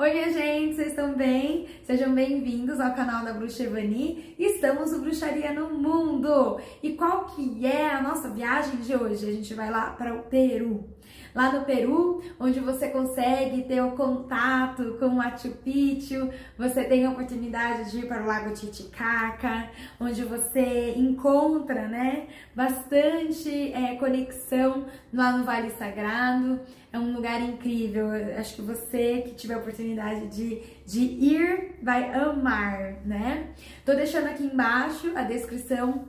Oi, minha gente, vocês estão bem? Sejam bem-vindos ao canal da Bruxa Evani. Estamos no Bruxaria no Mundo. E qual que é a nossa viagem de hoje? A gente vai lá para o Peru. Lá no Peru, onde você consegue ter o contato com o Machu Picchu, você tem a oportunidade de ir para o Lago Titicaca, onde você encontra, né, bastante é, conexão lá no Vale Sagrado. É um lugar incrível. Acho que você que tiver a oportunidade de, de ir vai amar, né? Tô deixando aqui embaixo a descrição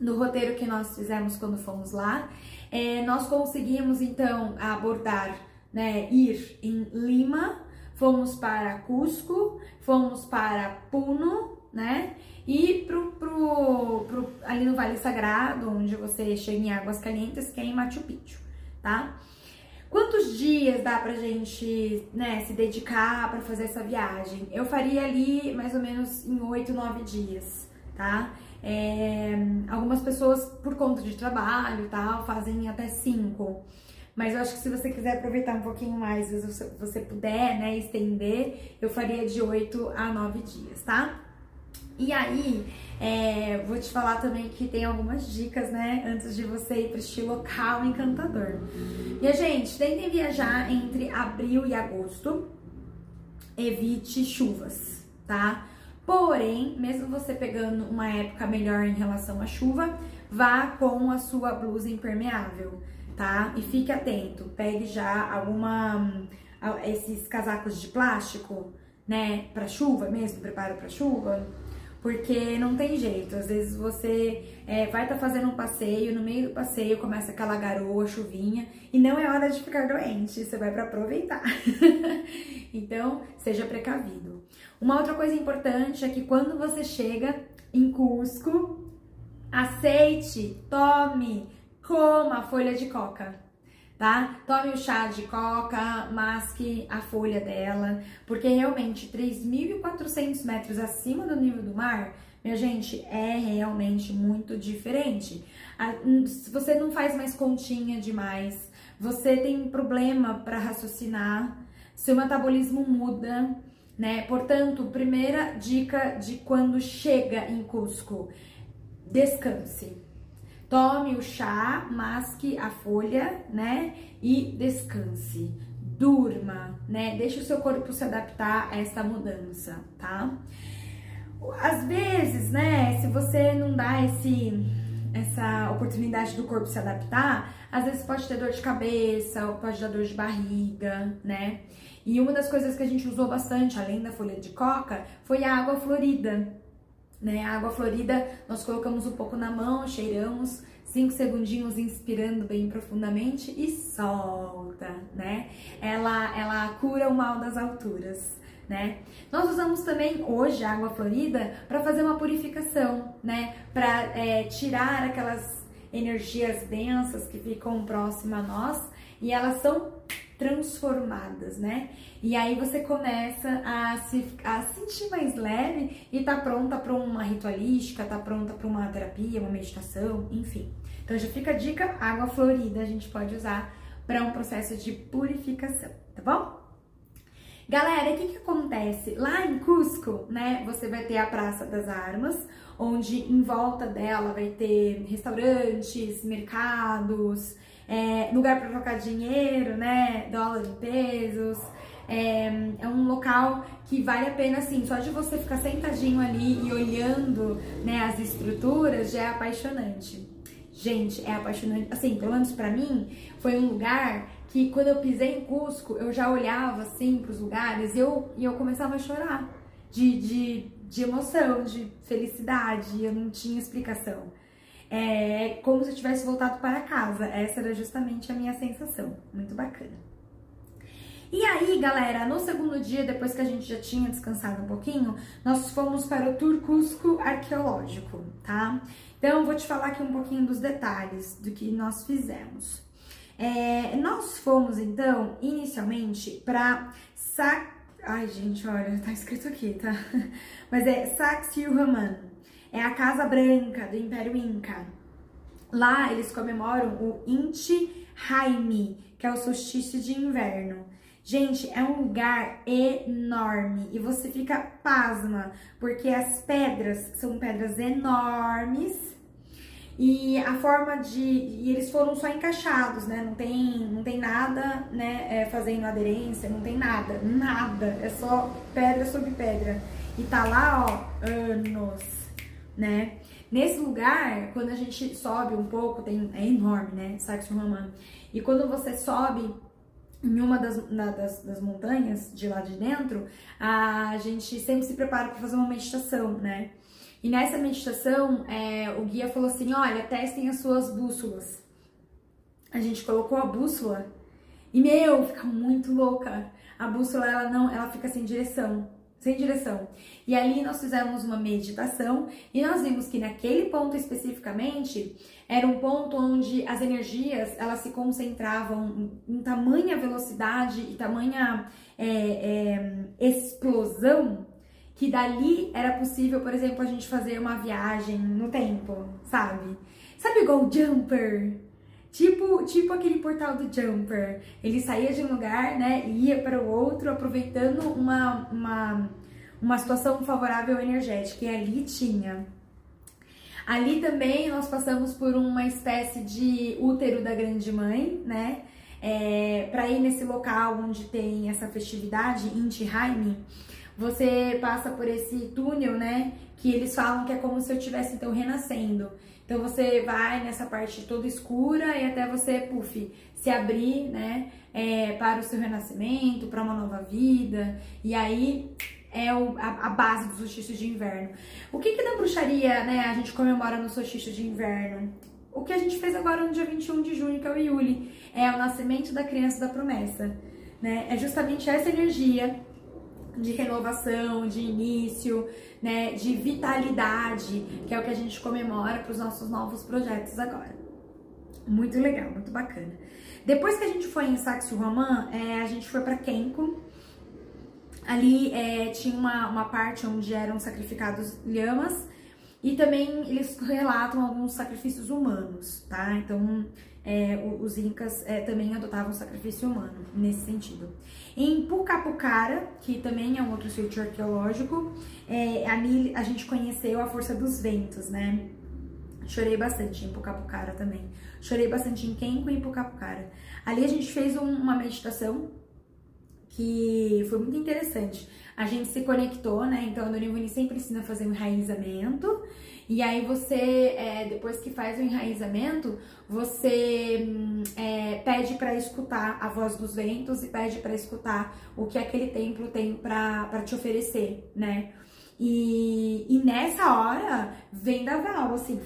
do roteiro que nós fizemos quando fomos lá. É, nós conseguimos então abordar, né, ir em Lima, fomos para Cusco, fomos para Puno, né? E pro, pro, pro, ali no Vale Sagrado, onde você chega em Águas Calientes, que é em Machu Picchu, tá? Quantos dias dá pra gente, né, se dedicar para fazer essa viagem? Eu faria ali mais ou menos em 8, 9 dias, tá? É, algumas pessoas, por conta de trabalho e tal, fazem até 5. Mas eu acho que se você quiser aproveitar um pouquinho mais, se você puder, né, estender, eu faria de 8 a 9 dias, tá? E aí, é, vou te falar também que tem algumas dicas, né, antes de você ir para este local encantador. E a gente, tentem viajar entre abril e agosto, evite chuvas, tá? Porém, mesmo você pegando uma época melhor em relação à chuva, vá com a sua blusa impermeável, tá? E fique atento, pegue já alguma esses casacos de plástico, né, para chuva mesmo, preparo para chuva porque não tem jeito. Às vezes você é, vai estar tá fazendo um passeio, no meio do passeio começa aquela garoa, chuvinha, e não é hora de ficar doente, você vai para aproveitar. então, seja precavido. Uma outra coisa importante é que quando você chega em Cusco, aceite, tome, coma folha de coca tá? Tome o chá de coca, masque a folha dela, porque realmente 3.400 metros acima do nível do mar, minha gente, é realmente muito diferente. Se você não faz mais continha demais, você tem problema para raciocinar, seu metabolismo muda, né? Portanto, primeira dica de quando chega em Cusco, descanse Tome o chá, masque a folha, né? E descanse. Durma, né? Deixe o seu corpo se adaptar a essa mudança, tá? Às vezes, né, se você não dá esse essa oportunidade do corpo se adaptar, às vezes pode ter dor de cabeça, ou pode dar dor de barriga, né? E uma das coisas que a gente usou bastante, além da folha de coca, foi a água florida, né? A água florida, nós colocamos um pouco na mão, cheiramos, cinco segundinhos inspirando bem profundamente e solta, né? Ela, ela cura o mal das alturas. Né? Nós usamos também hoje a água florida para fazer uma purificação, né? Para é, tirar aquelas energias densas que ficam próximas a nós e elas são transformadas, né? E aí você começa a se a sentir mais leve e tá pronta para uma ritualística, tá pronta para uma terapia, uma meditação, enfim. Então já fica a dica, água florida a gente pode usar para um processo de purificação, tá bom? Galera, o que, que acontece? Lá em Cusco, né, você vai ter a Praça das Armas, onde em volta dela vai ter restaurantes, mercados, é, lugar para trocar dinheiro, né? Dólar em pesos. É, é, um local que vale a pena, assim, só de você ficar sentadinho ali e olhando né, as estruturas já é apaixonante. Gente, é apaixonante. Assim, pelo menos pra mim, foi um lugar que quando eu pisei em Cusco, eu já olhava assim pros lugares e eu, e eu começava a chorar de, de, de emoção, de felicidade. Eu não tinha explicação é como se eu tivesse voltado para casa. Essa era justamente a minha sensação. Muito bacana. E aí, galera, no segundo dia, depois que a gente já tinha descansado um pouquinho, nós fomos para o Turcusco Arqueológico, tá? Então, eu vou te falar aqui um pouquinho dos detalhes do que nós fizemos. É, nós fomos, então, inicialmente para Sac... Ai, gente, olha, tá escrito aqui, tá? Mas é Sacsayhuaman, é a Casa Branca do Império Inca. Lá eles comemoram o Inti Raimi, que é o solstício de inverno. Gente, é um lugar enorme e você fica pasma, porque as pedras são pedras enormes e a forma de. E eles foram só encaixados, né? Não tem, não tem nada, né? É, fazendo aderência, não tem nada, nada. É só pedra sobre pedra. E tá lá, ó, anos, né? Nesse lugar, quando a gente sobe um pouco, tem, é enorme, né? Saxo Romano. E quando você sobe em uma das, na, das, das, montanhas de lá de dentro, a gente sempre se prepara para fazer uma meditação, né? E nessa meditação, é, o guia falou assim: olha, testem as suas bússolas. A gente colocou a bússola e, meu, fica muito louca. A bússola, ela não, ela fica sem direção, sem direção. E ali nós fizemos uma meditação e nós vimos que naquele ponto especificamente era um ponto onde as energias elas se concentravam em, tamanha velocidade e tamanha é, é, explosão que dali era possível, por exemplo, a gente fazer uma viagem no tempo, sabe? Sabe igual Jumper? Tipo, tipo aquele portal do Jumper. Ele saía de um lugar, né, e ia para o outro, aproveitando uma, uma, uma situação favorável energética. E ali tinha. Ali também nós passamos por uma espécie de útero da Grande Mãe, né? É, para ir nesse local onde tem essa festividade, Inti Raimi você passa por esse túnel, né? Que eles falam que é como se eu estivesse então renascendo. Então você vai nessa parte toda escura e até você, puf, se abrir, né? É, para o seu renascimento, para uma nova vida. E aí é o, a, a, base do solstício de inverno. O que que na bruxaria, né, a gente comemora no solstício de inverno? O que a gente fez agora no dia 21 de junho, que é o Yuli, é o nascimento da criança da promessa, né? É justamente essa energia de renovação, de início, né, de vitalidade, que é o que a gente comemora para os nossos novos projetos agora. Muito legal, muito bacana. Depois que a gente foi em Saxo Roman, é, a gente foi para Kenko. Ali é, tinha uma, uma parte onde eram sacrificados lhamas e também eles relatam alguns sacrifícios humanos, tá? Então é, os incas é, também adotavam sacrifício humano nesse sentido. Em Pucapucara, que também é um outro sítio arqueológico, é, ali a gente conheceu a força dos ventos, né? Chorei bastante em Pucapucara também. Chorei bastante em Kenko e em Pucapucara. Ali a gente fez um, uma meditação que foi muito interessante. A gente se conectou, né? Então a Dorivani sempre ensina a fazer um enraizamento. E aí você, é, depois que faz o enraizamento, você hum, é, pede para escutar a voz dos ventos e pede para escutar o que aquele templo tem para te oferecer, né? E, e nessa hora vem da Val, assim,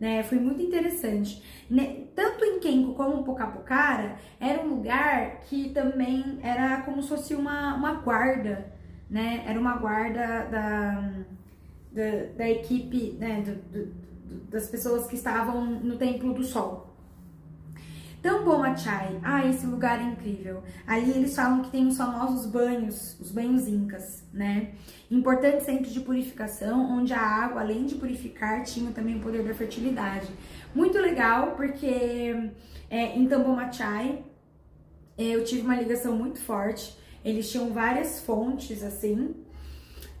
né? Foi muito interessante. Tanto em Kenko como em Pocapocara, era um lugar que também era como se fosse uma, uma guarda, né? Era uma guarda da da, da equipe, né, do, do, das pessoas que estavam no Templo do Sol. Tambomachai, ah, esse lugar é incrível. Ali eles falam que tem os famosos banhos, os banhos incas, né? Importante centro de purificação, onde a água, além de purificar, tinha também o poder da fertilidade. Muito legal, porque é, em Tambomachai é, eu tive uma ligação muito forte. Eles tinham várias fontes, assim,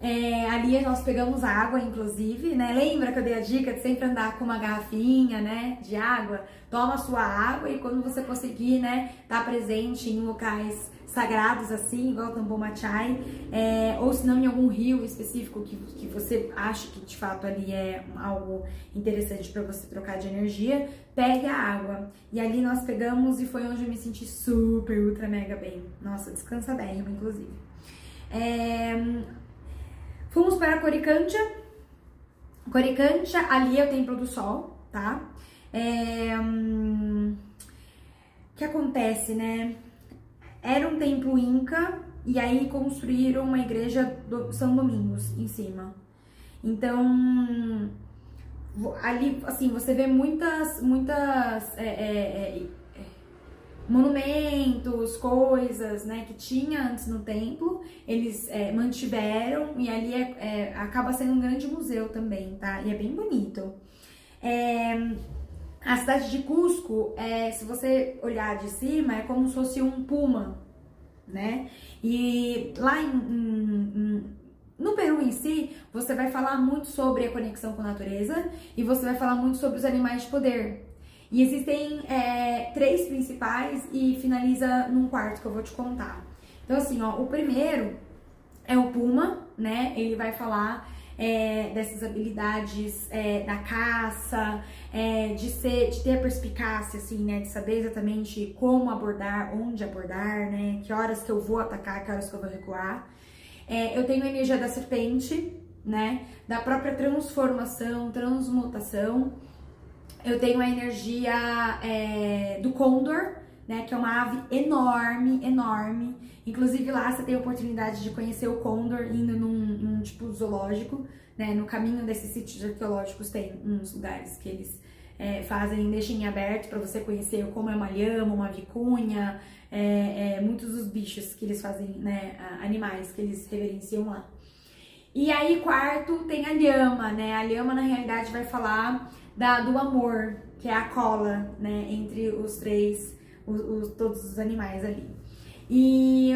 é, ali nós pegamos água, inclusive, né? Lembra que eu dei a dica de sempre andar com uma garrafinha, né? De água? Toma a sua água e quando você conseguir, né? Tá presente em locais sagrados assim, igual Tambor Machai, é, ou se não em algum rio específico que, que você acha que de fato ali é algo interessante para você trocar de energia, pegue a água. E ali nós pegamos e foi onde eu me senti super, ultra, mega bem. Nossa, descansadérrimo, inclusive. É, Fomos para Coricantia. Coricantia, ali é o Templo do Sol, tá? É, hum, que acontece, né? Era um templo inca e aí construíram uma igreja do São Domingos em cima. Então, ali, assim, você vê muitas, muitas é, é, é monumentos, coisas, né, que tinha antes no templo, eles é, mantiveram e ali é, é, acaba sendo um grande museu também, tá? E é bem bonito. É, A cidade de Cusco, é, se você olhar de cima, é como se fosse um puma, né? E lá em, em, no Peru em si, você vai falar muito sobre a conexão com a natureza e você vai falar muito sobre os animais de poder. E existem é, três principais e finaliza num quarto que eu vou te contar. Então, assim, ó, o primeiro é o Puma, né? Ele vai falar é, dessas habilidades é, da caça, é, de ser, de ter perspicácia, assim, né, de saber exatamente como abordar, onde abordar, né, que horas que eu vou atacar, que horas que eu vou recuar. É, eu tenho a energia da serpente, né, da própria transformação, transmutação. Eu tenho a energia é, do condor, né, que é uma ave enorme, enorme. Inclusive lá você tem a oportunidade de conhecer o condor indo num, num tipo zoológico, né? No caminho desses sítios arqueológicos tem uns lugares que eles é, fazem, deixam em aberto para você conhecer como é uma lhama, uma vicunha, é, é, muitos dos bichos que eles fazem, né? Animais que eles reverenciam lá. E aí, quarto, tem a lhama, né? A lhama, na realidade, vai falar da, do amor, que é a cola, né? Entre os três os, os, todos os animais ali. E,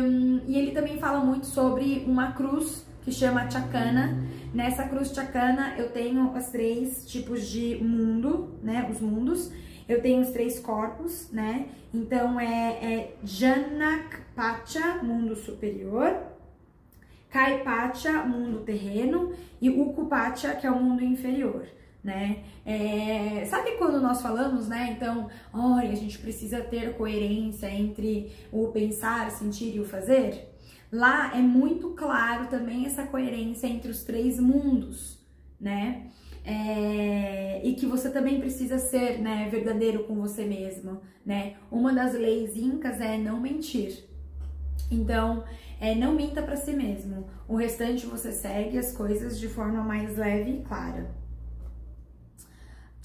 e ele também fala muito sobre uma cruz que chama Chacana. Nessa cruz Chacana eu tenho os três tipos de mundo, né? Os mundos. Eu tenho os três corpos, né? Então é, é mundo superior. Kai Pacha, mundo terreno. E Ukupacha, que é o mundo inferior né? É, sabe quando nós falamos, né? Então, olha, a gente precisa ter coerência entre o pensar, sentir e o fazer. Lá é muito claro também essa coerência entre os três mundos, né? É, e que você também precisa ser né, verdadeiro com você mesmo, né? Uma das leis incas é não mentir. Então, é, não minta para si mesmo. O restante você segue as coisas de forma mais leve e clara.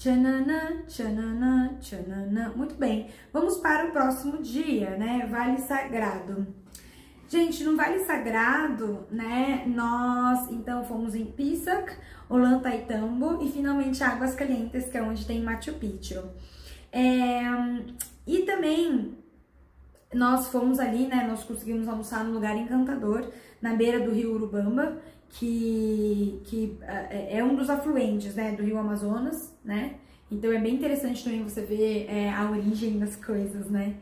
Tchananã, tchananã, tchananã. Muito bem, vamos para o próximo dia, né? Vale Sagrado. Gente, no Vale Sagrado, né, nós então fomos em Pisac, Ollantaytambo e finalmente Águas Calientes, que é onde tem Machu Picchu. É, e também nós fomos ali, né, nós conseguimos almoçar num lugar encantador, na beira do rio Urubamba, que, que é, é um dos afluentes né, do rio Amazonas, né? Então é bem interessante também você ver é, a origem das coisas, né?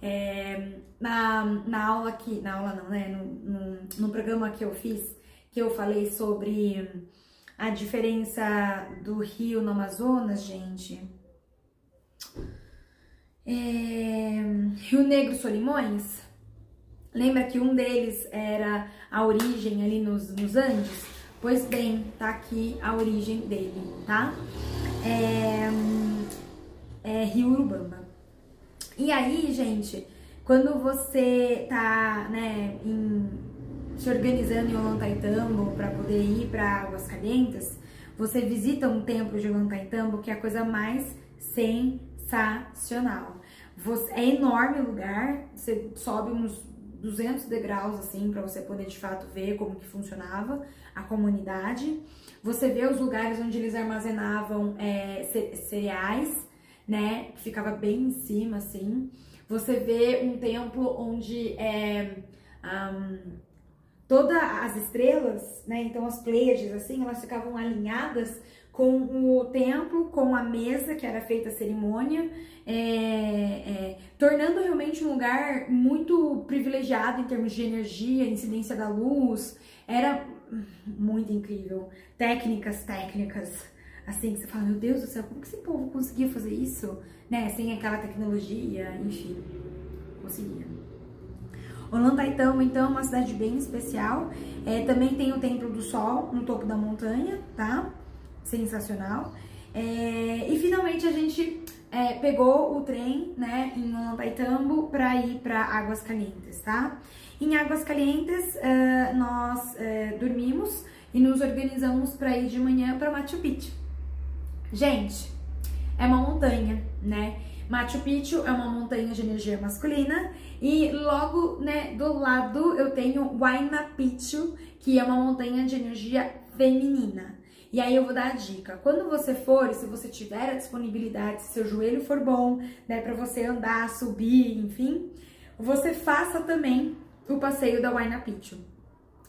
É, na, na aula aqui, na aula não, né? No, no, no, programa que eu fiz, que eu falei sobre a diferença do rio no Amazonas, gente. É, rio Negro Solimões, Lembra que um deles era a origem ali nos, nos Andes? Pois bem, tá aqui a origem dele, tá? É, é Rio Urubamba. E aí, gente, quando você tá, né, em, se organizando em Ollantaytambo para poder ir para Águas Calientes, você visita um templo de Ollantaytambo que é a coisa mais sensacional. Você, é enorme o lugar, você sobe uns 200 degraus assim para você poder de fato ver como que funcionava a comunidade. Você vê os lugares onde eles armazenavam é, cereais, né? Que ficava bem em cima assim. Você vê um templo onde é, um, todas as estrelas, né? Então as Pleiades assim, elas ficavam alinhadas com o templo, com a mesa que era feita a cerimônia, é, é, tornando realmente um lugar muito privilegiado em termos de energia, incidência da luz. Era muito incrível. Técnicas, técnicas. Assim, você fala, meu Deus do céu, como que esse povo conseguia fazer isso? Né? Sem aquela tecnologia, enfim, conseguia. Ollantaytambo, então, é uma cidade bem especial. É, também tem o Templo do Sol no topo da montanha, tá? Sensacional. É, e finalmente a gente é, pegou o trem, né, em Ollantaytambo para ir para Águas Calientes, tá? Em Águas Calientes uh, nós uh, dormimos e nos organizamos para ir de manhã para Machu Picchu. Gente, é uma montanha, né? Machu Picchu é uma montanha de energia masculina e logo, né, do lado eu tenho Huayna Picchu, que é uma montanha de energia feminina. E aí eu vou dar a dica. Quando você for, se você tiver a disponibilidade, se seu joelho for bom, né, para você andar, subir, enfim, você faça também o passeio da Huayna Picchu.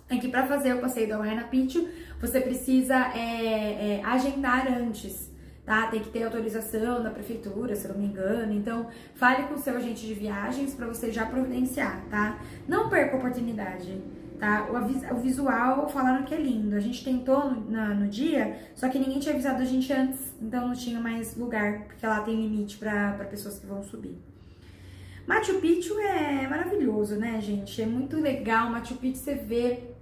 É que para fazer o passeio da Huayna Picchu, você precisa é, é, agendar antes, tá? Tem que ter autorização da prefeitura, se eu não me engano. Então, fale com o seu agente de viagens para você já providenciar, tá? Não perca a oportunidade, tá? O, visual falaram que é lindo. A gente tentou no, na, no dia, só que ninguém tinha avisado a gente antes, então não tinha mais lugar, porque lá tem limite para pessoas que vão subir. Machu Picchu é maravilhoso, né, gente? É muito legal. Machu Picchu você vê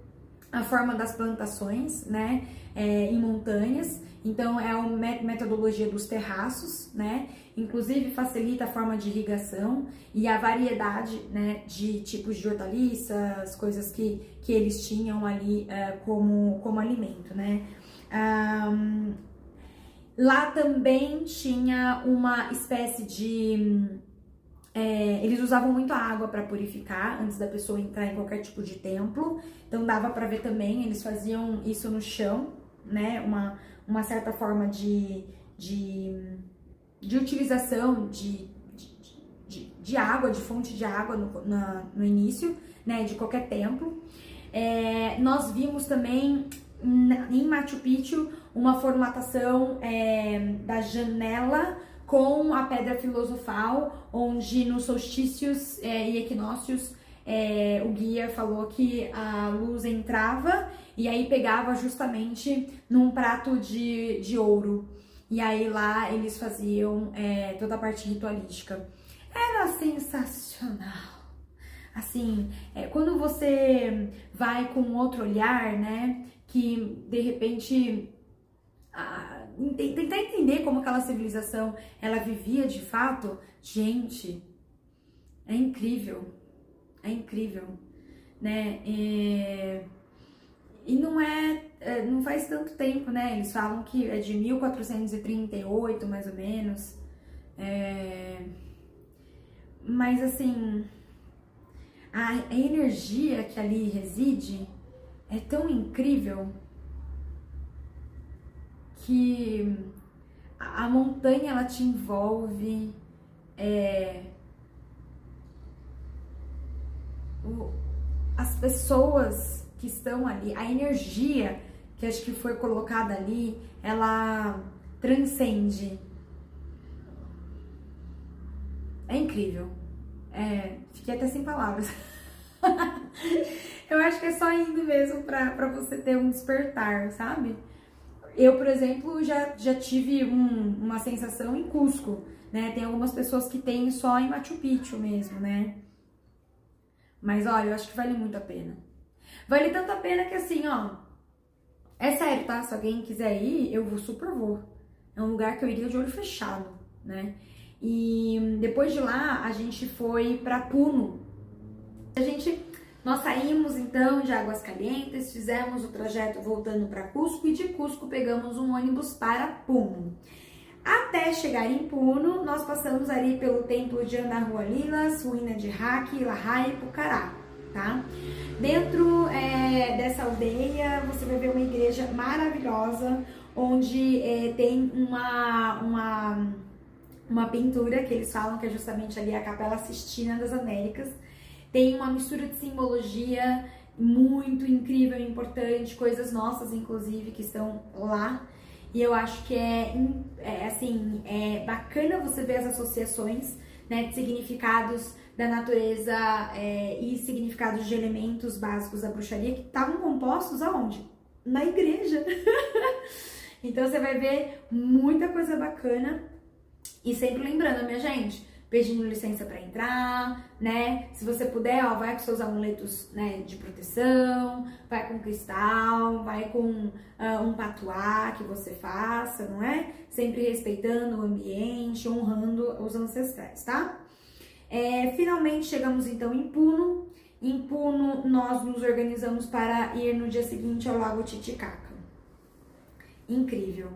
a forma das plantações, né, é, em montanhas. Então, é a metodologia dos terraços, né? Inclusive, facilita a forma de irrigação e a variedade, né, de tipos de hortaliças, coisas que, que eles tinham ali uh, como, como alimento, né? Um, lá também tinha uma espécie de é, eles usavam muito a água para purificar antes da pessoa entrar em qualquer tipo de templo. Então dava para ver também, eles faziam isso no chão, né? Uma, uma certa forma de, de, de utilização de, de, de, água, de fonte de água no, na, no início, né? De qualquer templo. É, nós vimos também em Machu Picchu uma formatação é, da janela com a pedra filosofal, onde nos solstícios é, e equinócios é, o guia falou que a luz entrava e aí pegava justamente num prato de, de ouro. E aí lá eles faziam é, toda a parte ritualística. Era sensacional. Assim, é, quando você vai com outro olhar, né, que de repente tentar entender como aquela civilização ela vivia de fato, gente, é incrível, é incrível, né? E, e não é, é, não faz tanto tempo, né? Eles falam que é de 1438, mais ou menos. É, mas assim, a, energia que ali reside é tão incrível que a montanha ela te envolve, é, as pessoas que estão ali, a energia que acho que foi colocada ali, ela transcende. É incrível. É, fiquei até sem palavras. Eu acho que é só indo mesmo pra, pra você ter um despertar, sabe? Eu, por exemplo, já, já tive um, uma sensação em Cusco, né? Tem algumas pessoas que têm só em Machu Picchu mesmo, né? Mas olha, eu acho que vale muito a pena. Vale tanto a pena que assim, ó. É sério, tá? Se alguém quiser ir, eu vou super vou. É um lugar que eu iria de olho fechado, né? E depois de lá, a gente foi pra Puno. A gente nós saímos então de Águas Calientes, fizemos o trajeto voltando para Cusco e de Cusco pegamos um ônibus para Puno. Até chegar em Puno, nós passamos ali pelo templo de Andahualilas, ruína de Haki, Lahai e Pucará, tá? Dentro é, dessa aldeia, você vai ver uma igreja maravilhosa, onde é, tem uma, uma, uma pintura que eles falam que é justamente ali a Capela Sistina das Américas, tem uma mistura de simbologia muito incrível e importante, coisas nossas, inclusive, que estão lá. E eu acho que é, é assim, é bacana você ver as associações né, de significados da natureza é, e significados de elementos básicos da bruxaria que estavam compostos aonde? Na igreja. então você vai ver muita coisa bacana. E sempre lembrando, minha gente, pedindo licença para entrar, né? Se você puder, ó, vai com seus amuletos, né, de proteção, vai com cristal, vai com uh, um patuá que você faça, não é? Sempre respeitando o ambiente, honrando os ancestrais, tá? É, finalmente chegamos então em Puno. Em Puno, nós nos organizamos para ir no dia seguinte ao Lago Titicaca. Incrível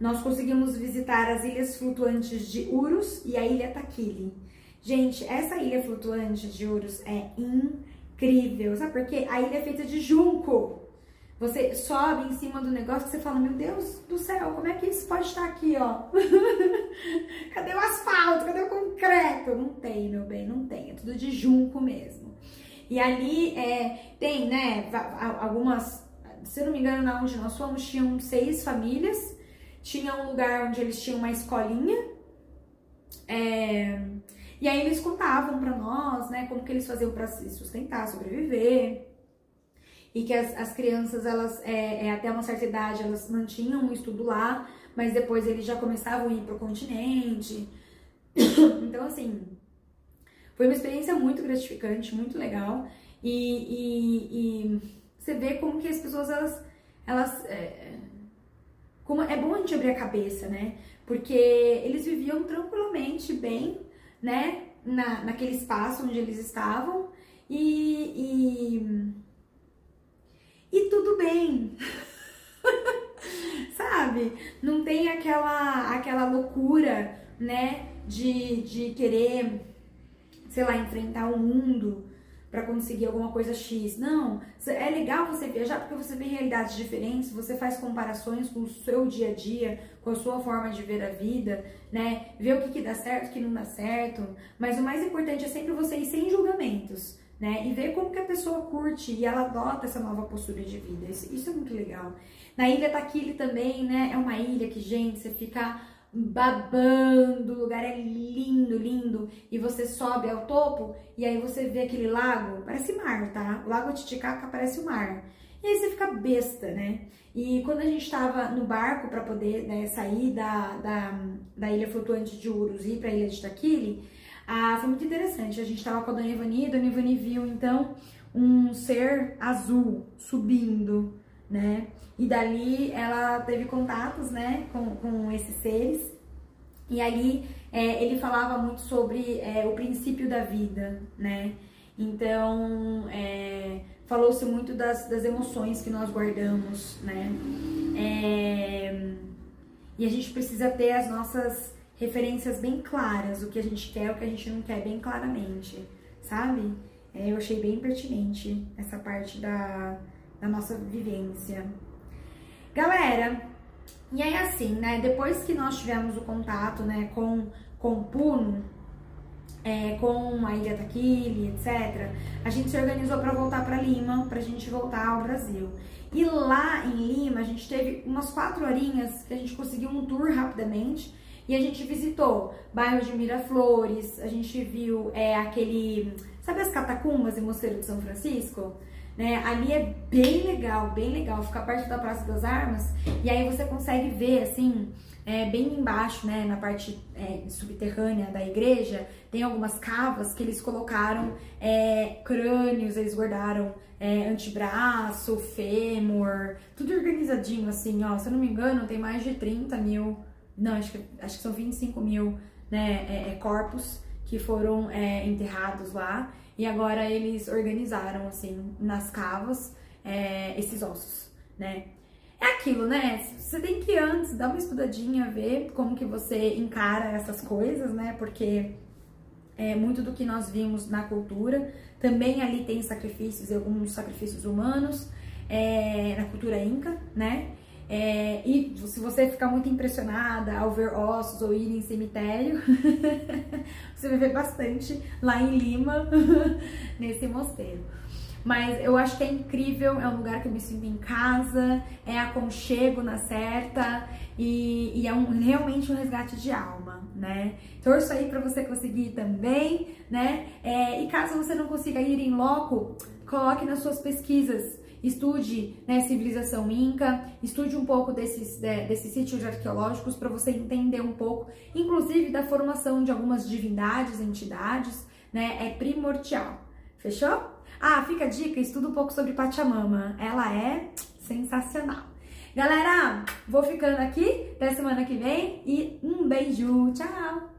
nós conseguimos visitar as ilhas flutuantes de Urus e a ilha Taquili. Gente, essa ilha flutuante de Urus é incrível. Sabe por quê? A ilha é feita de junco. Você sobe em cima do negócio que você fala, meu Deus do céu, como é que isso pode estar aqui, ó? cadê o asfalto? Cadê o concreto? Não tem, meu bem, não tem. É tudo de junco mesmo. E ali é, tem, né, algumas, se eu não me engano, na onde nós fomos, tinham seis famílias. Tinha um lugar onde eles tinham uma escolinha. É, e aí eles contavam para nós, né, como que eles faziam para se sustentar, sobreviver e que as, as crianças, elas, é, é, até uma certa idade, elas mantinham o estudo lá, mas depois eles já começavam a ir pro continente. então, assim, foi uma experiência muito gratificante, muito legal. E, e, e você vê como que as pessoas, elas, elas é, como é bom a gente abrir a cabeça, né? Porque eles viviam tranquilamente bem, né? Na, naquele espaço onde eles estavam. E, e e tudo bem. Sabe? Não tem aquela aquela loucura, né, de, de querer, sei lá, enfrentar o mundo para conseguir alguma coisa X. Não, é legal você viajar porque você vê realidades diferentes, você faz comparações com o seu dia a dia, com a sua forma de ver a vida, né? Ver o que, que dá certo, o que não dá certo. Mas o mais importante é sempre você ir sem julgamentos né? E ver como que a pessoa curte e ela adota essa nova postura de vida. Isso, isso é muito legal. Na Ilha Taquile também, né? É uma ilha que, gente, você fica babando, o lugar é lindo, lindo, e você sobe ao topo e aí você vê aquele lago, parece mar, tá? O lago Titicaca parece o mar. E aí você fica besta, né? E quando a gente tava no barco para poder né, sair da, da, da ilha flutuante de Urus e ir pra ilha de Taquile, ah, foi muito interessante. A gente estava com a Dona Ivani, a Dona Ivani viu então um ser azul subindo, né? E dali ela teve contatos, né, com, com esses seres. E ali é, ele falava muito sobre é, o princípio da vida, né? Então, é, falou-se muito das, das emoções que nós guardamos, né? É, e a gente precisa ter as nossas referências bem claras, o que a gente quer, o que a gente não quer, bem claramente, sabe? É, eu achei bem pertinente essa parte da, da nossa vivência. Galera, e aí assim, né, depois que nós tivemos o contato, né, com, com Puno, é, com a Ilha Taquile, etc., a gente se organizou para voltar para Lima, para a gente voltar ao Brasil. E lá em Lima, a gente teve umas quatro horinhas que a gente conseguiu um tour rapidamente, e a gente visitou bairro de Miraflores, a gente viu é, aquele. Sabe as catacumbas em Mosteiro de São Francisco? Né? Ali é bem legal, bem legal, fica perto da Praça das Armas e aí você consegue ver assim, é, bem embaixo, né, na parte é, subterrânea da igreja, tem algumas cavas que eles colocaram é, crânios, eles guardaram é, antebraço, fêmur, tudo organizadinho assim, ó. Se eu não me engano, tem mais de 30 mil não, acho que, acho que são 25 mil né, é, é, corpos que foram é, enterrados lá e agora eles organizaram assim nas cavas é, esses ossos, né? É aquilo, né? Você tem que antes dar uma estudadinha, ver como que você encara essas coisas, né? Porque é muito do que nós vimos na cultura. Também ali tem sacrifícios, alguns sacrifícios humanos, é, na cultura inca, né? É, e se você ficar muito impressionada ao ver ossos ou ir em cemitério, você vai ver bastante lá em Lima, nesse mosteiro. Mas eu acho que é incrível, é um lugar que eu me sinto em casa, é aconchego na certa e, e é um, realmente um resgate de alma, né? Torço aí para você conseguir também, né? É, e caso você não consiga ir em loco, coloque nas suas pesquisas estude né, civilização inca, estude um pouco desses, de, desses sítios arqueológicos para você entender um pouco, inclusive da formação de algumas divindades, entidades, né, é primordial. Fechou? Ah, fica a dica, estuda um pouco sobre Pachamama, ela é sensacional. Galera, vou ficando aqui, até semana que vem e um beijo, tchau!